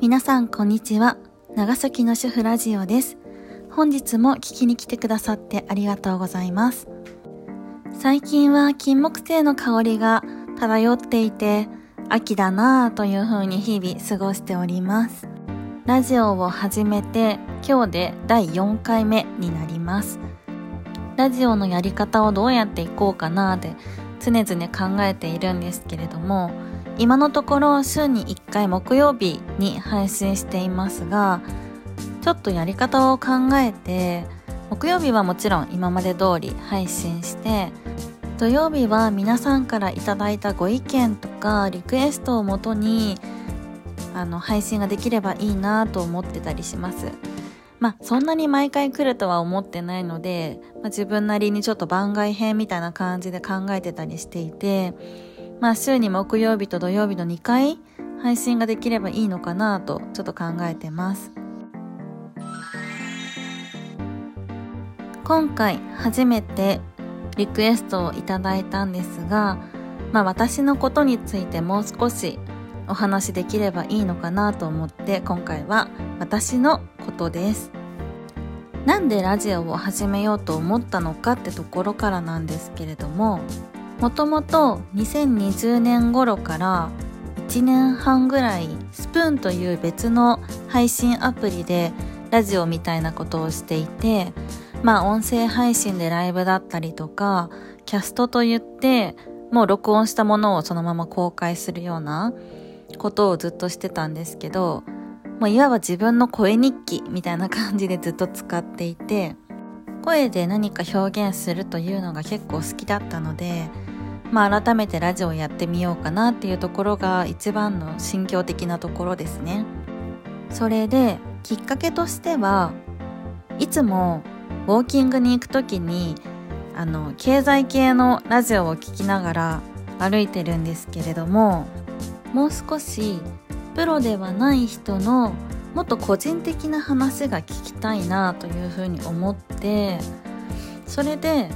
皆さんこんにちは。長崎の主婦ラジオです。本日も聞きに来てくださってありがとうございます。最近は金木犀の香りが漂っていて、秋だなぁという風に日々過ごしております。ラジオを始めて今日で第4回目になります。ラジオのやり方をどうやっていこうかなって常々考えているんですけれども、今のところ週に1回木曜日に配信していますが、ちょっとやり方を考えて、木曜日はもちろん今まで通り配信して、土曜日は皆さんからいただいたご意見とかリクエストをもとにあの配信ができればいいなと思ってたりします。まあそんなに毎回来るとは思ってないので、まあ、自分なりにちょっと番外編みたいな感じで考えてたりしていて、まあ週に木曜日と土曜日の2回配信ができればいいのかなとちょっと考えてます。今回初めてリクエストをいただいたんですが、まあ私のことについてもう少しお話できればいいのかなと思って今回は私のことです。なんでラジオを始めようと思ったのかってところからなんですけれども、もともと2020年頃から1年半ぐらいスプーンという別の配信アプリでラジオみたいなことをしていて、まあ音声配信でライブだったりとか、キャストといって、もう録音したものをそのまま公開するようなことをずっとしてたんですけど、もういわば自分の声日記みたいな感じでずっと使っていて、声で何か表現するというのが結構好きだったので、まあ改めてラジオをやってみようかなっていうところが一番の心境的なところですね。それできっかけとしてはいつもウォーキングに行くときにあの経済系のラジオを聞きながら歩いてるんですけれどももう少しプロではない人のもっと個人的な話が聞きたいなというふうに思ってそれで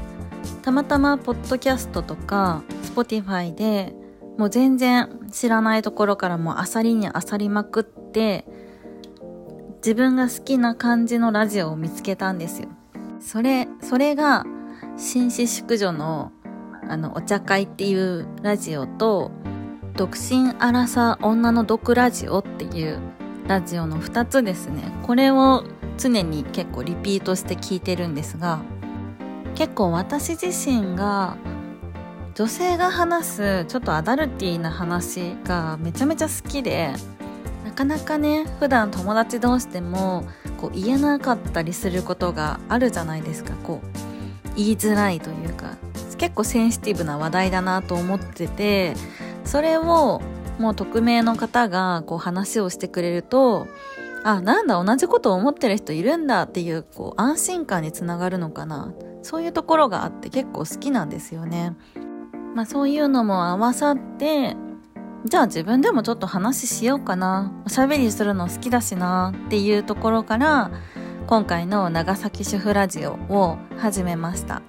たまたまポッドキャストとか Spotify でもう全然知らないところからもうあさりにあさりまくって自分が好きな感じのラジオを見つけたんですよ。それ、それが、紳士淑女の、あの、お茶会っていうラジオと、独身アラサー女の毒ラジオっていうラジオの二つですね。これを常に結構リピートして聞いてるんですが、結構私自身が女性が話すちょっとアダルティーな話がめちゃめちゃ好きで、なかなかね、普段友達同士でもこう言えなかったりすることがあるじゃないですか。こう、言いづらいというか、結構センシティブな話題だなと思ってて、それをもう匿名の方がこう話をしてくれると、あ、なんだ、同じことを思ってる人いるんだっていう、こう、安心感につながるのかな。そういうところがあって結構好きなんですよね。まあそういうのも合わさって、じゃあ自分でもちょっと話しようかな。おしゃべりするの好きだしなっていうところから、今回の長崎主婦ラジオを始めました。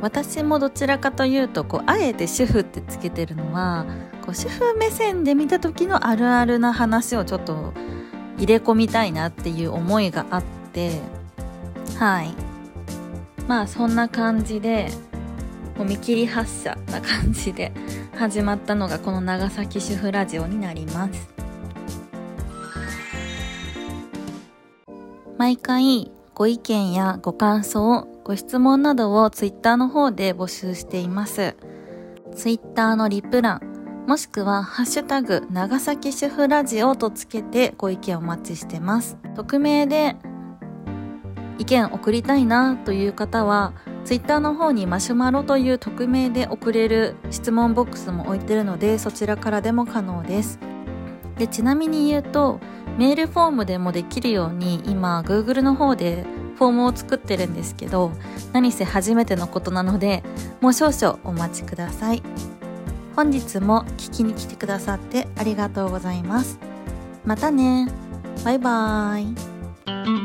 私もどちらかというと、こう、あえて主婦ってつけてるのは、こう、主婦目線で見た時のあるあるな話をちょっと入れ込みたいなっていう思いがあって、はい。まあそんな感じで、もう見切り発車な感じで始まったのがこの長崎主婦ラジオになります。毎回ご意見やご感想、ご質問などをツイッターの方で募集しています。ツイッターのリプ欄、もしくはハッシュタグ長崎主婦ラジオとつけてご意見お待ちしてます。匿名で意見送りたいなという方は、ツイッターの方にマシュマロという匿名で送れる質問ボックスも置いてるので、そちらからでも可能です。で、ちなみに言うと、メールフォームでもできるように、今、Google の方でフォームを作ってるんですけど、何せ初めてのことなので、もう少々お待ちください。本日も聞きに来てくださってありがとうございます。またね。バイバーイ。